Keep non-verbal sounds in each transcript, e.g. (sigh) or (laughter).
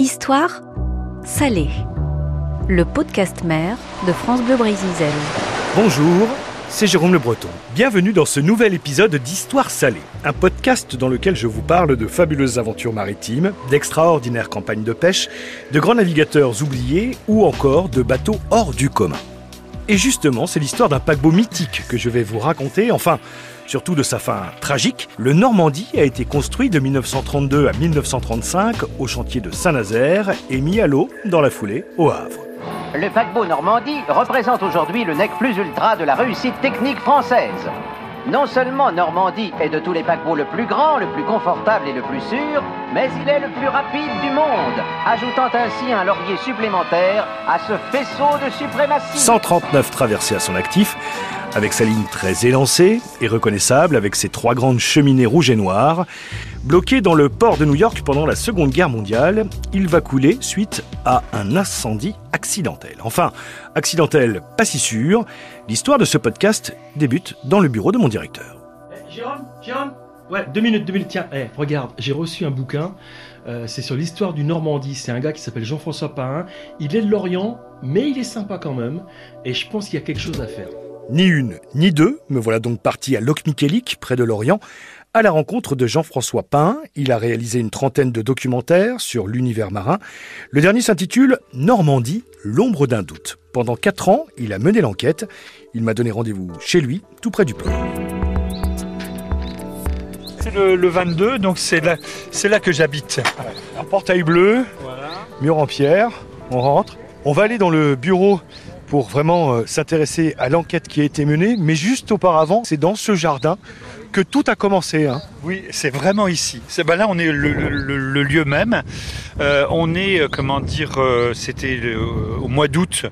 Histoire salée. Le podcast mère de France Bleu Brésil. Bonjour, c'est Jérôme Le Breton. Bienvenue dans ce nouvel épisode d'Histoire salée, un podcast dans lequel je vous parle de fabuleuses aventures maritimes, d'extraordinaires campagnes de pêche, de grands navigateurs oubliés ou encore de bateaux hors du commun. Et justement, c'est l'histoire d'un paquebot mythique que je vais vous raconter, enfin, surtout de sa fin tragique. Le Normandie a été construit de 1932 à 1935 au chantier de Saint-Nazaire et mis à l'eau dans la foulée au Havre. Le paquebot Normandie représente aujourd'hui le nec plus ultra de la réussite technique française. Non seulement Normandie est de tous les paquebots le plus grand, le plus confortable et le plus sûr, mais il est le plus rapide du monde, ajoutant ainsi un laurier supplémentaire à ce faisceau de suprématie. 139 traversées à son actif, avec sa ligne très élancée et reconnaissable avec ses trois grandes cheminées rouges et noires. Bloqué dans le port de New York pendant la Seconde Guerre mondiale, il va couler suite à un incendie accidentel. Enfin, accidentel, pas si sûr. L'histoire de ce podcast débute dans le bureau de mon directeur. Eh, Jérôme Jérôme Ouais, deux minutes, deux minutes. Tiens, eh, regarde, j'ai reçu un bouquin. Euh, c'est sur l'histoire du Normandie. C'est un gars qui s'appelle Jean-François Pain. Il est de Lorient, mais il est sympa quand même. Et je pense qu'il y a quelque chose à faire. Ni une, ni deux, me voilà donc parti à Locmiquélic, près de Lorient, à la rencontre de Jean-François Pain. Il a réalisé une trentaine de documentaires sur l'univers marin. Le dernier s'intitule Normandie, l'ombre d'un doute. Pendant quatre ans, il a mené l'enquête. Il m'a donné rendez-vous chez lui, tout près du port. C'est le, le 22, donc c'est là, c'est là que j'habite. Un portail bleu, mur en pierre, on rentre. On va aller dans le bureau pour vraiment euh, s'intéresser à l'enquête qui a été menée, mais juste auparavant, c'est dans ce jardin que tout a commencé. hein. Oui, c'est vraiment ici. Ben là, on est le, lieu même. Euh, on est, euh, comment dire, c'était au mois d'août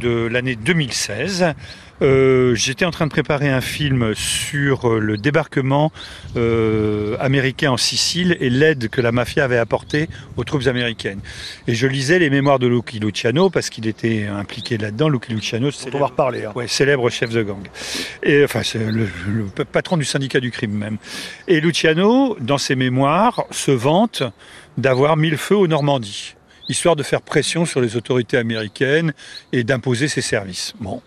de l'année 2016. Euh, j'étais en train de préparer un film sur euh, le débarquement euh, américain en Sicile et l'aide que la mafia avait apportée aux troupes américaines. Et je lisais les mémoires de Lucky Luciano parce qu'il était impliqué là-dedans. Lucky Luciano, c'est On va reparler. hein. Ouais, célèbre chef de gang. Et enfin, c'est le, le patron du syndicat du crime même. Et Luciano, dans ses mémoires, se vante d'avoir mis le feu aux Normandie, histoire de faire pression sur les autorités américaines et d'imposer ses services. Bon.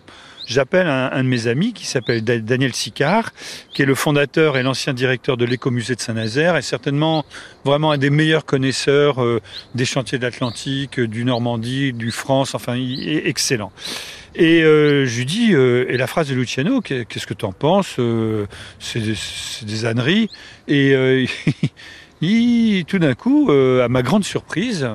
J'appelle un, de mes amis qui s'appelle Da- Daniel Sicard, qui est le fondateur et l'ancien directeur de l'écomusée de Saint-Nazaire et certainement vraiment un des meilleurs connaisseurs euh, des chantiers de l'Atlantique, du Normandie, du France, enfin, il est excellent. Et euh, je lui dis, euh, et la phrase de Luciano, qu'est- qu'est-ce que tu en penses C'est des- des âneries. Et (laughs) tout d'un coup, à ma grande surprise,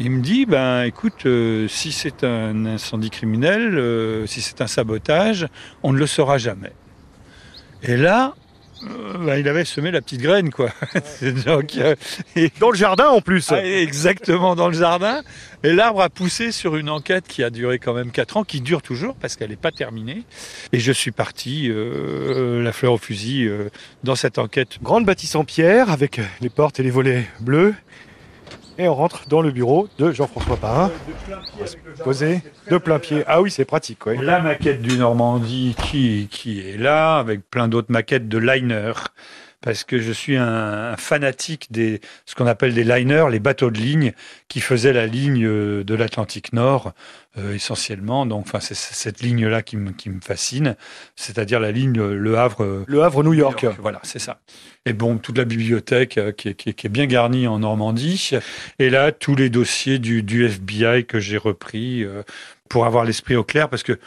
il me dit, ben écoute, euh, si c'est un incendie criminel, euh, si c'est un sabotage, on ne le saura jamais. Et là, euh, ben, il avait semé la petite graine, quoi. (laughs) Donc, et- (laughs) Dans le jardin en plus. ah, exactement dans le jardin. Et l'arbre a poussé sur une enquête qui a duré quand même 4 ans, qui dure toujours parce qu'elle n'est pas terminée. Et je suis parti, la fleur au fusil, dans cette enquête. Grande bâtisse en pierre avec les portes et les volets bleus. Et on rentre dans le bureau de Jean-François Pain. Posé de plein pied. Ah oui, c'est pratique. ouais. La maquette du Normandie qui, qui est là, avec plein d'autres maquettes de liners. Parce que je suis un, un fanatique des ce qu'on appelle des liners, les bateaux de ligne qui faisaient la ligne euh, de l'Atlantique Nord euh, essentiellement. Donc, enfin, c'est cette ligne-là qui me, qui me fascine, c'est-à-dire la ligne euh, Le Havre. euh, Le Havre-New York. Voilà, c'est ça. Et bon, toute la bibliothèque qui, est, qui est- qui est bien garnie en Normandie. Et là, tous les dossiers du, du FBI que j'ai repris euh, pour avoir l'esprit au clair, parce que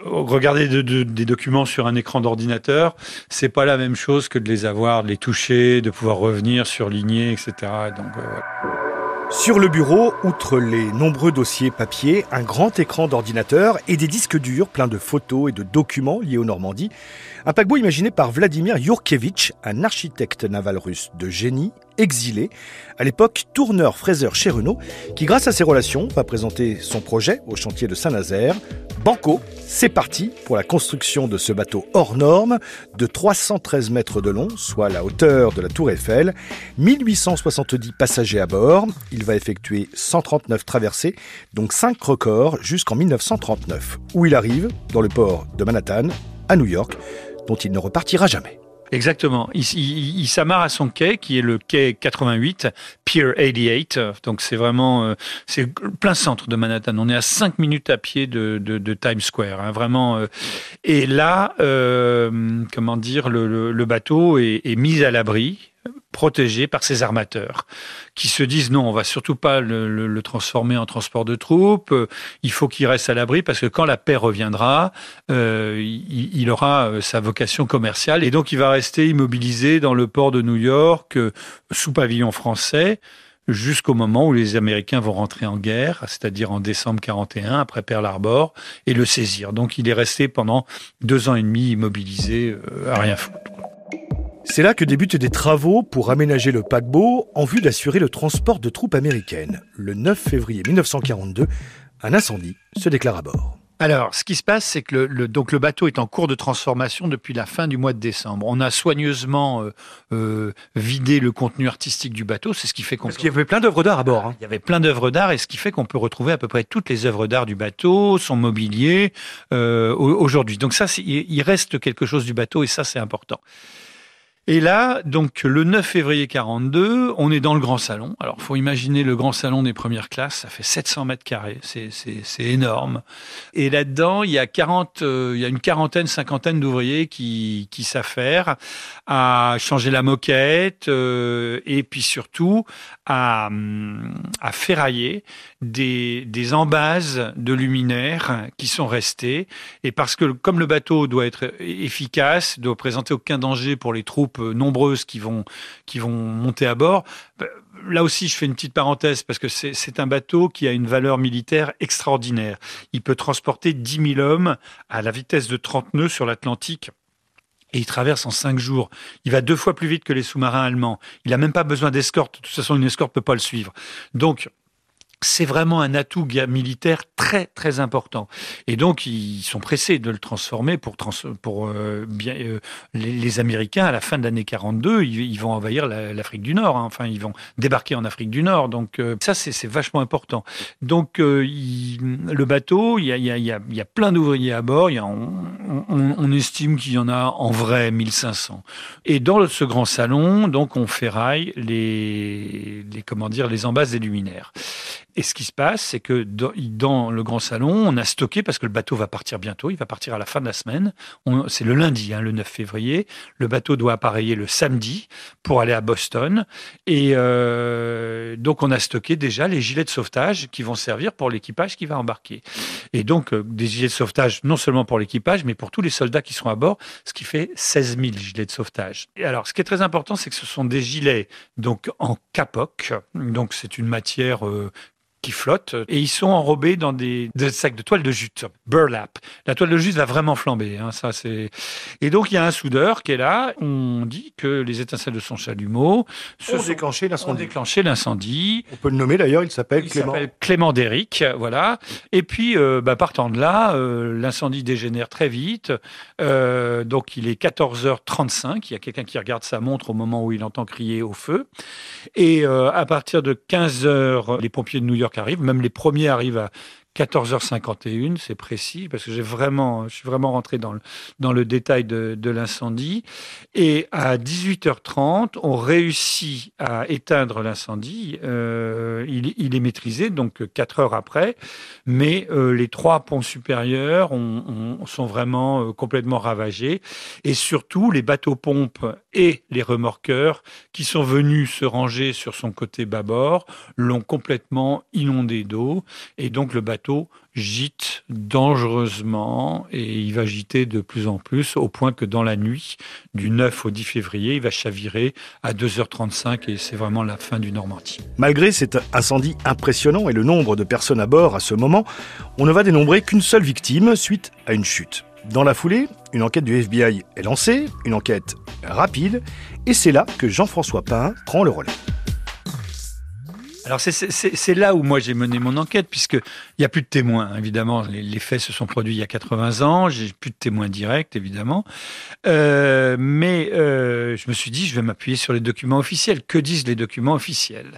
regarder de- de- des documents sur un écran d'ordinateur, c'est pas la même chose que de les avoir, de les toucher, de pouvoir revenir, surligner, etc. Euh. Sur le bureau, outre les nombreux dossiers papier, un grand écran d'ordinateur et des disques durs pleins de photos et de documents liés aux Normandies. Un paquebot imaginé par Vladimir Yurkevitch, un architecte naval russe de génie, exilé, à l'époque tourneur-fraiseur chez Renault, qui grâce à ses relations va présenter son projet au chantier de Saint-Nazaire. Banco, c'est parti pour la construction de ce bateau hors norme de 313 mètres de long, soit la hauteur de la tour Eiffel, 1870 passagers à bord. Il va effectuer 139 traversées, donc 5 records jusqu'en 1939, où il arrive? Dans le port de Manhattan, à New York, dont il ne repartira jamais. Exactement. Il, il, il s'amarre à son quai, qui est le quai 88, Pier 88. Donc c'est vraiment, euh, c'est plein centre de Manhattan. On est à 5 minutes à pied de, de, de Times Square. Hein, vraiment. euh. Et là, euh, comment dire, le, le, le bateau est, est mis à l'abri protégé par ses armateurs, qui se disent non, on va surtout pas le, transformer en transport de troupes, euh, il faut qu'il reste à l'abri parce que quand la paix reviendra, euh, il, aura euh, sa vocation commerciale et donc il va rester immobilisé dans le port de New York sous pavillon français jusqu'au moment où les Américains vont rentrer en guerre, c'est-à-dire en décembre 41, après Pearl Harbor, et le saisir. Donc il est resté pendant deux ans et demi immobilisé à rien foutre. C'est là que débutent des travaux pour aménager le paquebot en vue d'assurer le transport de troupes américaines. Le 9 février 1942, un incendie se déclare à bord. Alors, ce qui se passe, c'est que le, le, donc le bateau est en cours de transformation depuis la fin du mois de décembre. On a soigneusement euh, euh, vidé le contenu artistique du bateau. C'est ce qui fait qu'on. Parce qu'il y avait plein d'œuvres d'art à bord. Hein. Il y avait plein d'œuvres d'art, et ce qui fait qu'on peut retrouver à peu près toutes les œuvres d'art du bateau, son mobilier euh, aujourd'hui. Donc ça, il reste quelque chose du bateau, et ça, c'est important. Et là, donc le 9 février 42, on est dans le grand salon. Alors, faut imaginer le grand salon des premières classes, ça fait 700 mètres carrés, c'est énorme. Et là-dedans, il y a 40, euh, il y a une quarantaine, cinquantaine d'ouvriers qui s'affairent à changer la moquette euh, et puis surtout à à ferrailler des des embases de luminaires qui sont restés. Et parce que comme le bateau doit être efficace, doit présenter aucun danger pour les troupes nombreuses qui vont, qui vont monter à bord. Là aussi, je fais une petite parenthèse parce que c'est un bateau qui a une valeur militaire extraordinaire. Il peut transporter 10 000 hommes à la vitesse de 30 nœuds sur l'Atlantique. Et il traverse en cinq jours. Il va deux fois plus vite que les sous-marins allemands. Il n'a même pas besoin d'escorte. De toute façon, une escorte peut pas le suivre. Donc, c'est vraiment un atout militaire très très important. Et donc ils sont pressés de le transformer pour trans pour euh, bien euh, les, les, Américains à la fin de l'année 42, ils, ils, vont envahir l'Afrique du Nord. Hein. Enfin, ils vont débarquer en Afrique du Nord. Donc euh, ça c'est vachement important. Donc euh, il, le bateau, il y a, il y a, il y a plein d'ouvriers à bord. Il y a, on, on, on estime qu'il y en a en vrai 1500. Et dans ce grand salon, donc on ferraille les, les comment dire les embases des luminaires. Et ce qui se passe, c'est que dans le grand salon, on a stocké, parce que le bateau va partir bientôt, il va partir à la fin de la semaine, c'est le lundi, hein, le 9 février, le bateau doit appareiller le samedi pour aller à Boston. Et euh, donc on a stocké déjà les gilets de sauvetage qui vont servir pour l'équipage qui va embarquer. Et donc euh, des gilets de sauvetage non seulement pour l'équipage, mais pour tous les soldats qui seront à bord, ce qui fait 16 000 gilets de sauvetage. Et alors ce qui est très important, c'est que ce sont des gilets donc en capoc, donc c'est une matière euh, qui flottent et ils sont enrobés dans des, des, sacs de toile de jute, burlap. La toile de jute va vraiment flamber, hein, ça c'est. Et donc il y a un soudeur qui est là. On dit que les étincelles de son chalumeau ont déclenché l'incendie. déclenché l'incendie. On peut le nommer d'ailleurs. Il s'appelle Clément. Clément Déric, voilà. Et puis euh, bah, partant de là, euh, l'incendie dégénère très vite. Euh, donc il est 14h35. Il y a quelqu'un qui regarde sa montre au moment où il entend crier au feu. Et euh, à partir de 15h, les pompiers de New York arrivent, même les premiers arrivent à 14h51, c'est précis, parce que j'ai vraiment, je suis vraiment rentré dans le, dans le détail de, de l'incendie. Et à 18h30, on réussit à éteindre l'incendie. Euh, il, est maîtrisé, donc 4 heures après, mais euh, les trois ponts supérieurs ont, ont, sont vraiment euh, complètement ravagés. Et surtout, les bateaux-pompes et les remorqueurs qui sont venus se ranger sur son côté bâbord l'ont complètement inondé d'eau. Et donc, le bateau gîte dangereusement et il va gîter de plus en plus au point que dans la nuit du 9 au 10 février, il va chavirer à 2h35 et c'est vraiment la fin du Normandie. Malgré cet incendie impressionnant et le nombre de personnes à bord à ce moment, on ne va dénombrer qu'une seule victime suite à une chute. Dans la foulée, une enquête du FBI est lancée, une enquête rapide, et c'est là que Jean-François Pain prend le relais. Alors c'est là où moi j'ai mené mon enquête, puisqu'il n'y a plus de témoins, évidemment. Les, les, faits se sont produits il y a 80 ans, j'ai plus de témoins directs, évidemment. Euh, mais euh, je me suis dit, je vais m'appuyer sur les documents officiels. Que disent les documents officiels?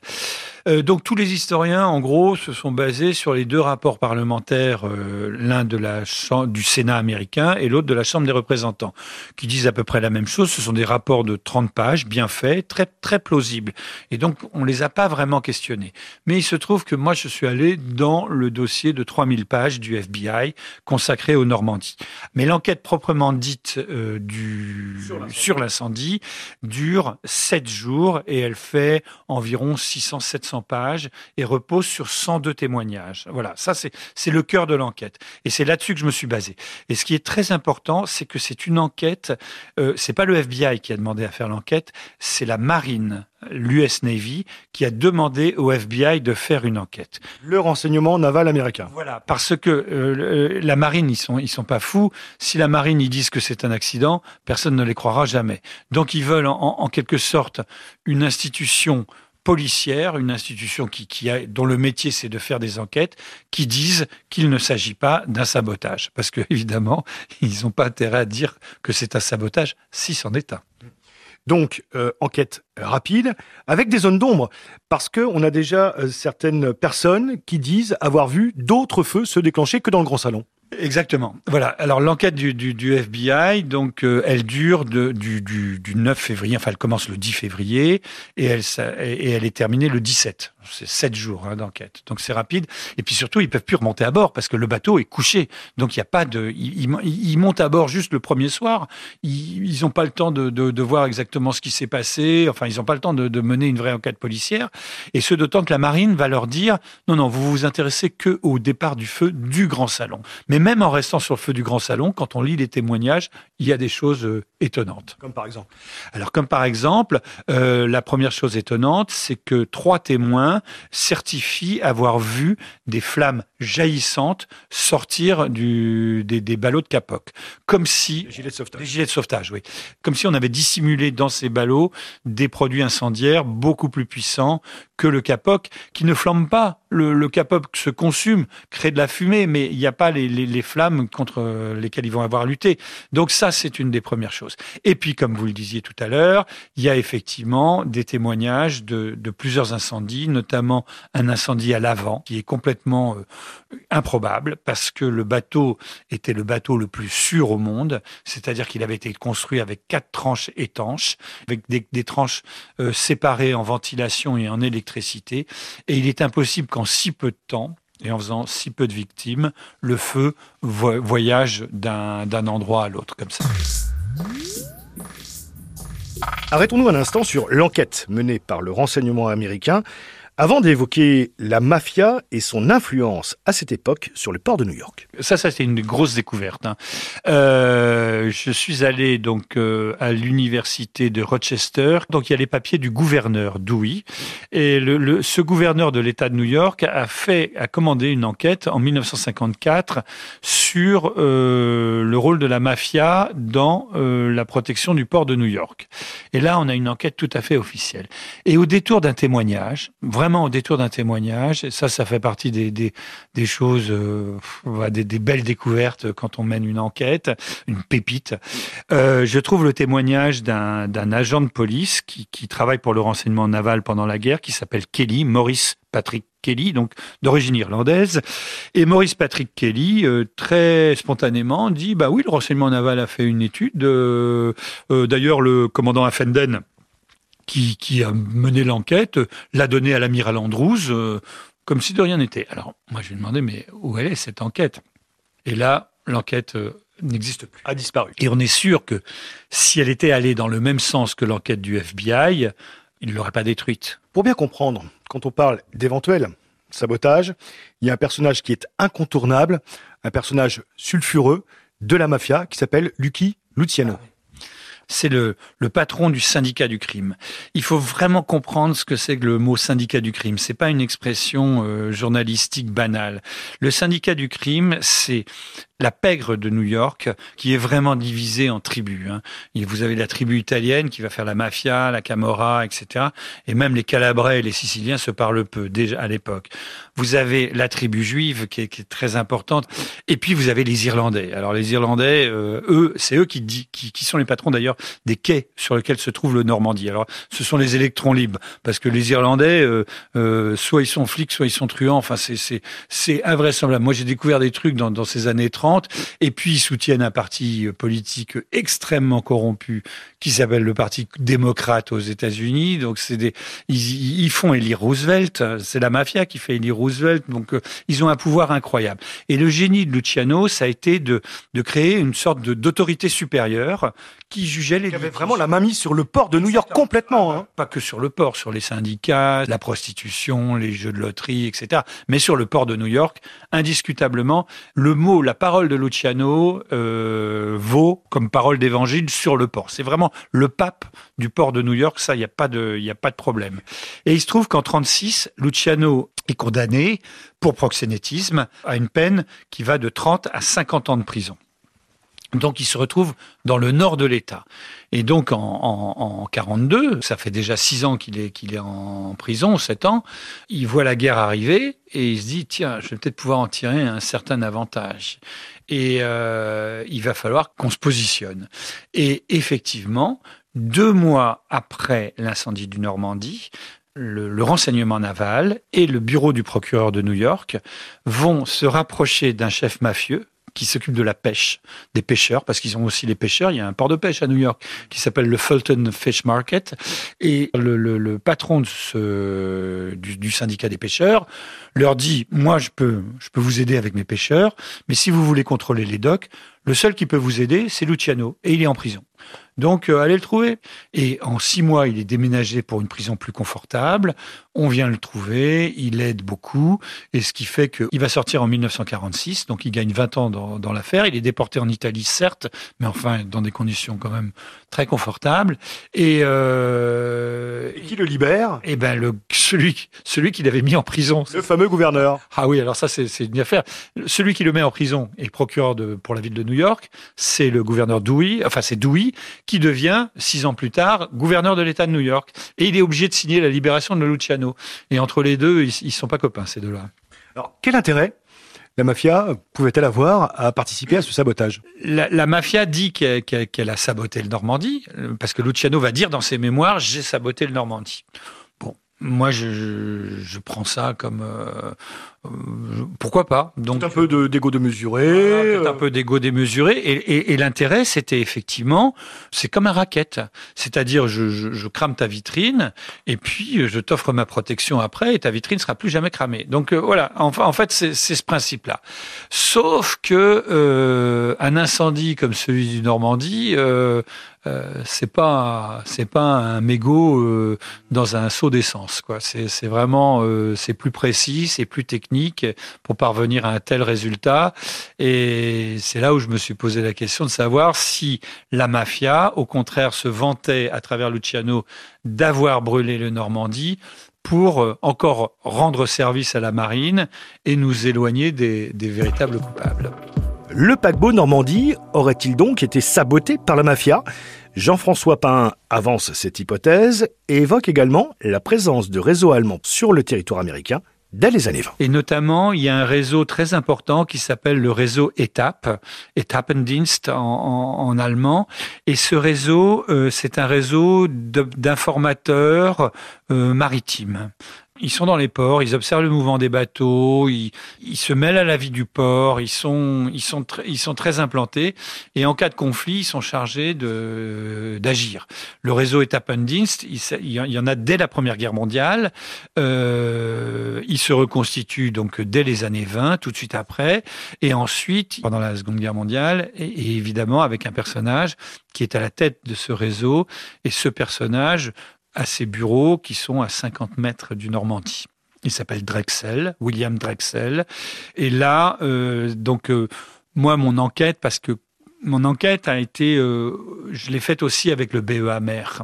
Euh, donc tous les historiens, en gros, se sont basés sur les deux rapports parlementaires, euh, l'un de la du Sénat américain et l'autre de la Chambre des représentants, qui disent à peu près la même chose. Ce sont des rapports de 30 pages, bien faits, très très plausibles. Et donc on les a pas vraiment questionnés. Mais il se trouve que moi je suis allé dans le dossier de 3000 pages du FBI consacré aux Normandie. Mais l'enquête proprement dite euh, du sur l'incendie dure 7 jours et elle fait environ 600-700 pages et repose sur 102 témoignages. Voilà, ça c'est le cœur de l'enquête. Et c'est là-dessus que je me suis basé. Et ce qui est très important, c'est que c'est une enquête, euh, c'est pas le FBI qui a demandé à faire l'enquête, c'est la marine l'US Navy qui a demandé au FBI de faire une enquête. Le renseignement naval américain. Voilà, parce que euh, la marine, ils sont, ils sont pas fous. Si la marine, ils disent que c'est un accident, personne ne les croira jamais. Donc ils veulent en, quelque sorte une institution policière, une institution qui, qui a, dont le métier c'est de faire des enquêtes, qui disent qu'il ne s'agit pas d'un sabotage. Parce que (laughs) évidemment, ils n'ont pas intérêt à dire que c'est un sabotage si c'en est un. Donc, euh, enquête rapide, avec des zones d'ombre, parce qu'on a déjà euh, certaines personnes qui disent avoir vu d'autres feux se déclencher que dans le grand salon. Exactement. Voilà. Alors l'enquête du, du, du, FBI, donc euh, elle dure de, du, du, du, 9 février, enfin elle commence le 10 février et elle, et elle est terminée le 17. C'est sept jours hein, d'enquête. Donc c'est rapide. Et puis surtout, ils peuvent plus remonter à bord parce que le bateau est couché. Donc il n'y a pas de. Ils, ils, montent à bord juste le premier soir. Ils n'ont pas le temps de, de, de, voir exactement ce qui s'est passé. Enfin, ils n'ont pas le temps de, de, mener une vraie enquête policière. Et ce d'autant que la marine va leur dire non, non, vous vous intéressez que au départ du feu du grand salon. Mais même en restant sur le feu du grand salon, quand on lit les témoignages, il y a des choses euh, étonnantes. Comme par exemple? Alors comme par exemple, euh, la première chose étonnante, c'est que trois témoins certifie avoir vu des flammes jaillissantes sortir du, des, ballots de capoc. Comme si... Des gilets de sauvetage. Des gilets de sauvetage, oui. Comme si on avait dissimulé dans ces ballots des produits incendiaires beaucoup plus puissants que le capoc, qui ne flambe pas. Le, le capoc se consume, crée de la fumée, mais il n'y a pas les, les, les, flammes contre lesquelles ils vont avoir lutté. Donc ça, c'est une des premières choses. Et puis, comme vous le disiez tout à l'heure, il y a effectivement des témoignages de, de plusieurs incendies, notamment un incendie à l'avant, qui est complètement euh, improbable, parce que le bateau était le bateau le plus sûr au monde, c'est-à-dire qu'il avait été construit avec quatre tranches étanches, avec des, tranches euh, séparées en ventilation et en électricité, et il est impossible qu'en si peu de temps, et en faisant si peu de victimes, le feu voyage d'un endroit à l'autre comme ça. Arrêtons-nous un instant sur l'enquête menée par le renseignement américain avant d'évoquer la mafia et son influence à cette époque sur le port de New York. Ça, ça c'est une grosse découverte. Hein. Euh, je suis allé donc euh, à l'université de Rochester. Donc il y a les papiers du gouverneur Dewey et ce gouverneur de l'État de New York a fait, a commandé une enquête en 1954 sur euh, le rôle de la mafia dans la protection du port de New York. Et là, on a une enquête tout à fait officielle. Et au détour d'un témoignage, vraiment au détour d'un témoignage. Et ça, ça fait partie des, des, choses, euh, des, belles découvertes quand on mène une enquête, une pépite. Euh, je trouve le témoignage d'un agent de police qui, qui travaille pour le renseignement naval pendant la guerre, qui s'appelle Kelly, Maurice Patrick Kelly, donc d'origine irlandaise. Et Maurice Patrick Kelly, euh, très spontanément, dit bah oui, le renseignement naval a fait une étude. D'ailleurs, le commandant Affenden qui, qui a mené l'enquête, l'a donné à l'amiral Andrews, euh, comme si de rien n'était. Alors, moi, je lui ai demandé, mais où elle est cette enquête? Et là, l'enquête euh, n'existe plus. A disparu. Et on est sûr que si elle était allée dans le même sens que l'enquête du FBI, il ne l'aurait pas détruite. Pour bien comprendre, quand on parle d'éventuel sabotage, il y a un personnage qui est incontournable, un personnage sulfureux de la mafia qui s'appelle Lucky Luciano. Ah c'est le, le, patron du syndicat du crime. Il faut vraiment comprendre ce que c'est que le mot syndicat du crime. C'est pas une expression euh, journalistique banale. Le syndicat du crime, c'est la pègre de New York, qui est vraiment divisée en tribus. Hein. Vous avez la tribu italienne qui va faire la mafia, la camorra, etc. Et même les Calabrais et les Siciliens se parlent peu déjà à l'époque. Vous avez la tribu juive qui est, très importante. Et puis vous avez les Irlandais. Alors les Irlandais, euh, eux, c'est eux qui, sont les patrons d'ailleurs des quais sur lesquels se trouve le Normandie. Alors ce sont les électrons libres parce que les Irlandais, euh, euh, soit ils sont flics, soit ils sont truands. Enfin c'est invraisemblable. Moi j'ai découvert des trucs dans, ces années 30. Et puis ils soutiennent un parti politique extrêmement corrompu qui s'appelle le Parti démocrate aux États-Unis. Donc c'est des ils, ils font élire Roosevelt. C'est la mafia qui fait élire Roosevelt donc euh, ils ont un pouvoir incroyable. Et le génie de Luciano, ça a été de, de créer une sorte d'autorité supérieure qui jugeait les. Il y avait vraiment la mamie sur le port de New York complètement. Hein. Pas que sur le port, sur les syndicats, la prostitution, les jeux de loterie, etc. Mais sur le port de New York, indiscutablement, le mot, la parole de Luciano euh, vaut comme parole d'évangile sur le port. C'est vraiment le pape du port de New York. Ça, il n'y a pas de, il a pas de problème. Et il se trouve qu'en 36, Luciano condamné pour proxénétisme à une peine qui va de 30 à 50 ans de prison. Donc il se retrouve dans le nord de l'État. Et donc en, en, 42, ça fait déjà six ans qu'il est, qu'il est en prison, sept ans, il voit la guerre arriver et il se dit, tiens, je vais peut-être pouvoir en tirer un certain avantage. Et euh, il va falloir qu'on se positionne. Et effectivement, deux mois après l'incendie du Normandie, le, le, renseignement naval et le bureau du procureur de New York vont se rapprocher d'un chef mafieux qui s'occupe de la pêche des pêcheurs, parce qu'ils ont aussi les pêcheurs. Il y a un port de pêche à New York qui s'appelle le Fulton Fish Market. Et le, le, le patron de ce, du, du, syndicat des pêcheurs leur dit, moi, je peux, je peux vous aider avec mes pêcheurs, mais si vous voulez contrôler les docks, le seul qui peut vous aider, c'est Luciano. Et il est en prison. Donc, euh, allez le trouver. Et en six mois, il est déménagé pour une prison plus confortable. On vient le trouver, il aide beaucoup, et ce qui fait qu'il va sortir en 1946, donc il gagne 20 ans dans, dans l'affaire. Il est déporté en Italie, certes, mais enfin dans des conditions quand même très confortables. Et, euh, et qui le libère? Eh le celui celui qui l'avait mis en prison. Le fameux gouverneur. Ah oui, alors ça c'est une affaire. Celui qui le met en prison et procureur de, pour la ville de New York, c'est le gouverneur Dewey. Enfin, c'est Dewey qui devient, six ans plus tard, gouverneur de l'État de New York. Et il est obligé de signer la libération de Luciano. Et entre les deux, ils ne sont pas copains, ces deux-là. Alors, quel intérêt la mafia pouvait-elle avoir à participer à ce sabotage? La, la, mafia dit qu'elle qu qu a saboté le Normandie, parce que Luciano va dire dans ses mémoires, j'ai saboté le Normandie. Moi, je, je, je prends ça comme euh, pourquoi pas? Donc un peu d'égo de, démesuré, voilà, un peu d'égo démesuré. Et, et, et l'intérêt, c'était effectivement, c'est comme un racket, c'est-à-dire je, je, je, crame ta vitrine et puis je t'offre ma protection après et ta vitrine sera plus jamais cramée. Donc euh, voilà, en, en fait, c'est ce principe-là. Sauf que euh, un incendie comme celui du Normandie. Euh, c'est pas c'est pas un mégot euh, dans un seau d'essence quoi c'est vraiment euh, c'est plus précis c'est plus technique pour parvenir à un tel résultat et c'est là où je me suis posé la question de savoir si la mafia au contraire se vantait à travers Luciano d'avoir brûlé le Normandie pour encore rendre service à la marine et nous éloigner des véritables coupables. Le paquebot Normandie aurait-il donc été saboté par la mafia Jean-François Pain avance cette hypothèse et évoque également la présence de réseaux allemands sur le territoire américain dès les années 20. Et notamment, il y a un réseau très important qui s'appelle le réseau ETAP, Etappendienst en, en, allemand. Et ce réseau, euh, c'est un réseau d'informateurs euh, maritimes ils sont dans les ports, ils observent le mouvement des bateaux, ils, ils se mêlent à la vie du port, ils sont, ils sont, ils sont très implantés et en cas de conflit, ils sont chargés de d'agir. Le réseau Etappendienst, il, il y en a dès la Première Guerre mondiale. Euh, il se reconstitue donc dès les années 20, tout de suite après, et ensuite pendant la Seconde Guerre mondiale, et, et évidemment avec un personnage qui est à la tête de ce réseau, et ce personnage à ses bureaux qui sont à 50 mètres du Normandie. Il s'appelle Drexel, William Drexel. Et là, euh, donc, euh, moi, mon enquête, parce que mon enquête a été, euh, je l'ai faite aussi avec le BEA mer.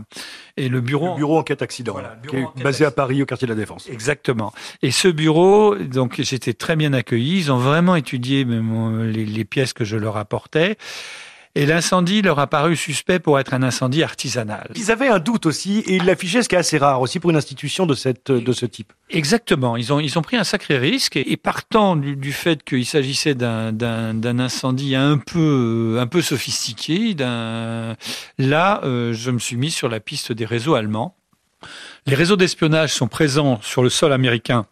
Et le bureau, Le bureau enquête accident, Voilà, là, bureau qui est enquête basé à. Paris, au quartier de la Défense. Exactement. Et ce bureau, donc j'étais très bien accueilli. Ils ont vraiment étudié les, les pièces que je leur apportais. Et l'incendie leur a paru suspect pour être un incendie artisanal. Ils avaient un doute aussi, et ils l'affichaient, ce qui est assez rare aussi pour une institution de, cette, de ce type. Exactement. Ils ont, ils ont pris un sacré risque et, et partant du, du fait qu'il s'agissait d'un, d'un, d'un incendie un peu, euh, un peu sophistiqué, là, euh, je me suis mis sur la piste des réseaux allemands. Les réseaux d'espionnage sont présents sur le sol américain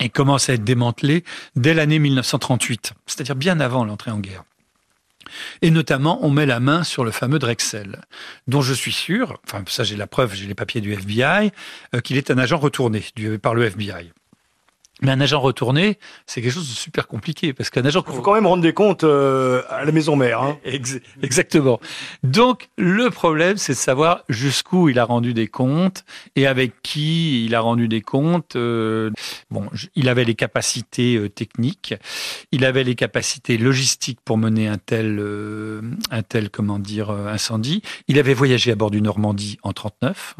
et commencent à être démantelés dès l'année 1938, c'est-à-dire bien avant l'entrée en guerre. Et notamment, on met la main sur le fameux Drexel, dont je suis sûr, enfin ça j'ai la preuve, j'ai les papiers du FBI, euh, qu'il est un agent retourné par le FBI. Mais un agent retourné, c'est quelque chose de super compliqué, parce qu'un agent... Il faut quand même rendre des comptes euh, à la maison mère. Hein. Ex- Exactement. Donc, le problème, c'est de savoir jusqu'où il a rendu des comptes et avec qui il a rendu des comptes. Euh, bon, il avait les capacités euh, techniques, il avait les capacités logistiques pour mener un tel, euh, un tel, comment dire, euh, incendie. Il avait voyagé à bord du Normandie en 39.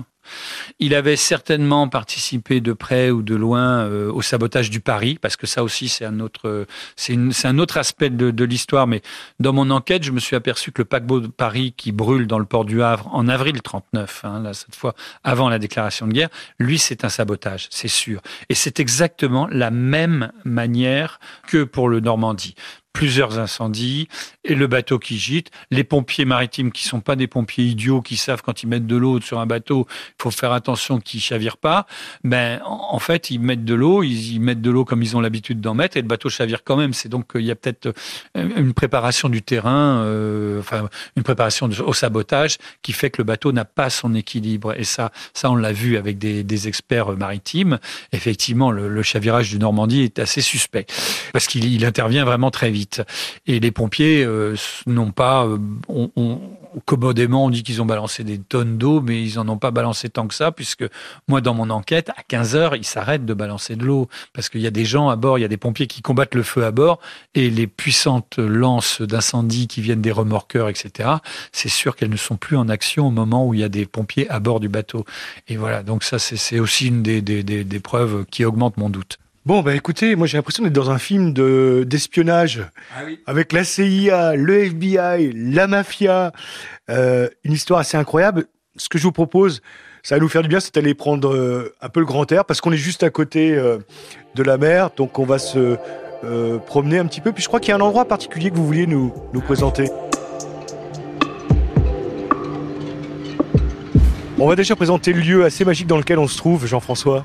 Il avait certainement participé de près ou de loin euh, au sabotage du Paris, parce que ça aussi c'est un autre, c'est un autre aspect de, de l'histoire. Mais dans mon enquête, je me suis aperçu que le paquebot de Paris qui brûle dans le port du Havre en avril 39, hein, là, cette fois avant la déclaration de guerre, lui c'est un sabotage, c'est sûr. Et c'est exactement la même manière que pour le Normandie plusieurs incendies et le bateau qui gîte, les pompiers maritimes qui sont pas des pompiers idiots qui savent quand ils mettent de l'eau sur un bateau, il faut faire attention qu'ils chavirent pas. Ben en fait, ils mettent de l'eau, ils, mettent de l'eau comme ils ont l'habitude d'en mettre et le bateau chavire quand même. C'est donc qu'il y a peut-être euh, une préparation du terrain, euh, enfin une préparation au sabotage qui fait que le bateau n'a pas son équilibre. Et ça, ça on l'a vu avec des, des experts maritimes. Effectivement, le, le chavirage du Normandie est assez suspect parce qu'il il intervient vraiment très vite. Et les pompiers euh, n'ont pas, euh, commodément, on dit qu'ils ont balancé des tonnes d'eau, mais ils en ont pas balancé tant que ça, puisque moi, dans mon enquête, à 15 heures, ils s'arrêtent de balancer de l'eau, parce qu'il y a des gens à bord, il y a des pompiers qui combattent le feu à bord, et les puissantes lances d'incendie qui viennent des remorqueurs, etc., c'est sûr qu'elles ne sont plus en action au moment où il y a des pompiers à bord du bateau. Et voilà, donc ça, c'est aussi une des, des preuves qui augmente mon doute. Bon, bah écoutez, moi j'ai l'impression d'être dans un film de d'espionnage avec la CIA, le FBI, la mafia, euh, une histoire assez incroyable. Ce que je vous propose, ça va nous faire du bien, c'est d'aller prendre euh, un peu le grand air parce qu'on est juste à côté euh, de la mer, donc on va se promener un petit peu. Puis je crois qu'il y a un endroit particulier que vous vouliez nous, nous présenter. On va déjà présenter le lieu assez magique dans lequel on se trouve, Jean-François.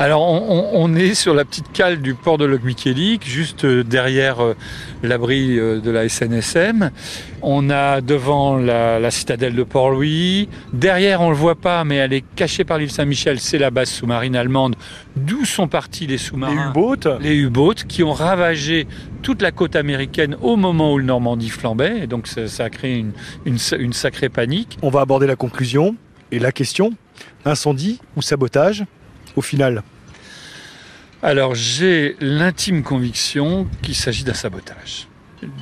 Alors, on, est sur la petite cale du port de Locmiquélic, juste euh, derrière euh, l'abri euh, de la SNSM. On a devant la, la citadelle de Port-Louis. Derrière, on le voit pas, mais elle est cachée par l'île Saint-Michel. C'est la base sous-marine allemande, d'où sont partis les Les sous-marins. U-boats. Les U-boats qui ont ravagé toute la côte américaine au moment où le Normandie flambait. Et donc, ça, ça a créé une, une, une sacrée panique. On va aborder la conclusion et la question incendie ou sabotage? Au final. Alors j'ai l'intime conviction qu'il s'agit d'un sabotage.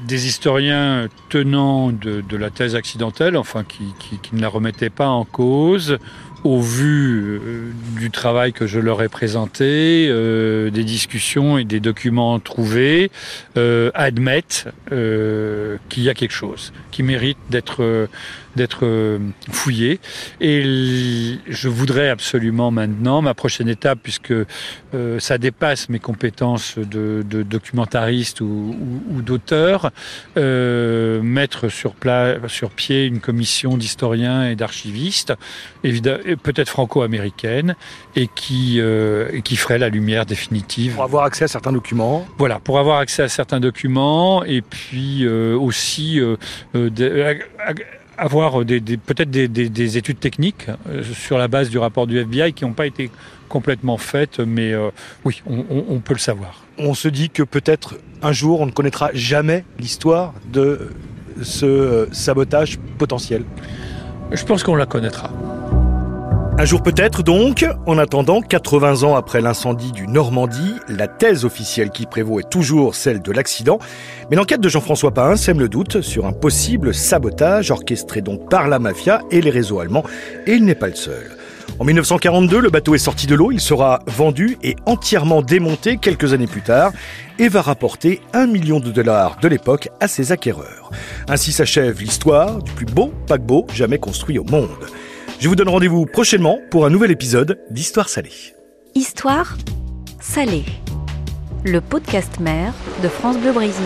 Des historiens tenant de, la thèse accidentelle, enfin qui, ne la remettaient pas en cause, au vu euh, du travail que je leur ai présenté, euh, des discussions et des documents trouvés, euh, admettent qu'il y a quelque chose qui mérite d'être d'être euh, fouillé. Et je voudrais absolument maintenant, ma prochaine étape, puisque euh, ça dépasse mes compétences de, de documentariste ou, ou- ou d'auteur, euh, mettre sur, sur pied une commission d'historiens et d'archivistes, évidemment peut-être franco-américaine, et qui, euh, et qui ferait la lumière définitive. Pour avoir accès à certains documents. Voilà, pour avoir accès à certains documents et puis aussi de- avoir des, des- peut-être des, des- des études techniques euh, sur la base du rapport du FBI qui n'ont pas été complètement faites, mais euh, oui, on, on- on peut le savoir. On se dit que peut-être un jour on ne connaîtra jamais l'histoire de ce euh, sabotage potentiel. Je pense qu'on la connaîtra. Un jour peut-être donc, en attendant, 80 ans après l'incendie du Normandie, la thèse officielle qui prévaut est toujours celle de l'accident, mais l'enquête de Jean-François Pain sème le doute sur un possible sabotage orchestré donc par la mafia et les réseaux allemands, et il n'est pas le seul. En 1942, le bateau est sorti de l'eau, il sera vendu et entièrement démonté quelques années plus tard et va rapporter un million de dollars de l'époque à ses acquéreurs. Ainsi s'achève l'histoire du plus beau paquebot jamais construit au monde. Je vous donne rendez-vous prochainement pour un nouvel épisode d'Histoire salée. Histoire salée. Le podcast mère de France Bleu Brésil.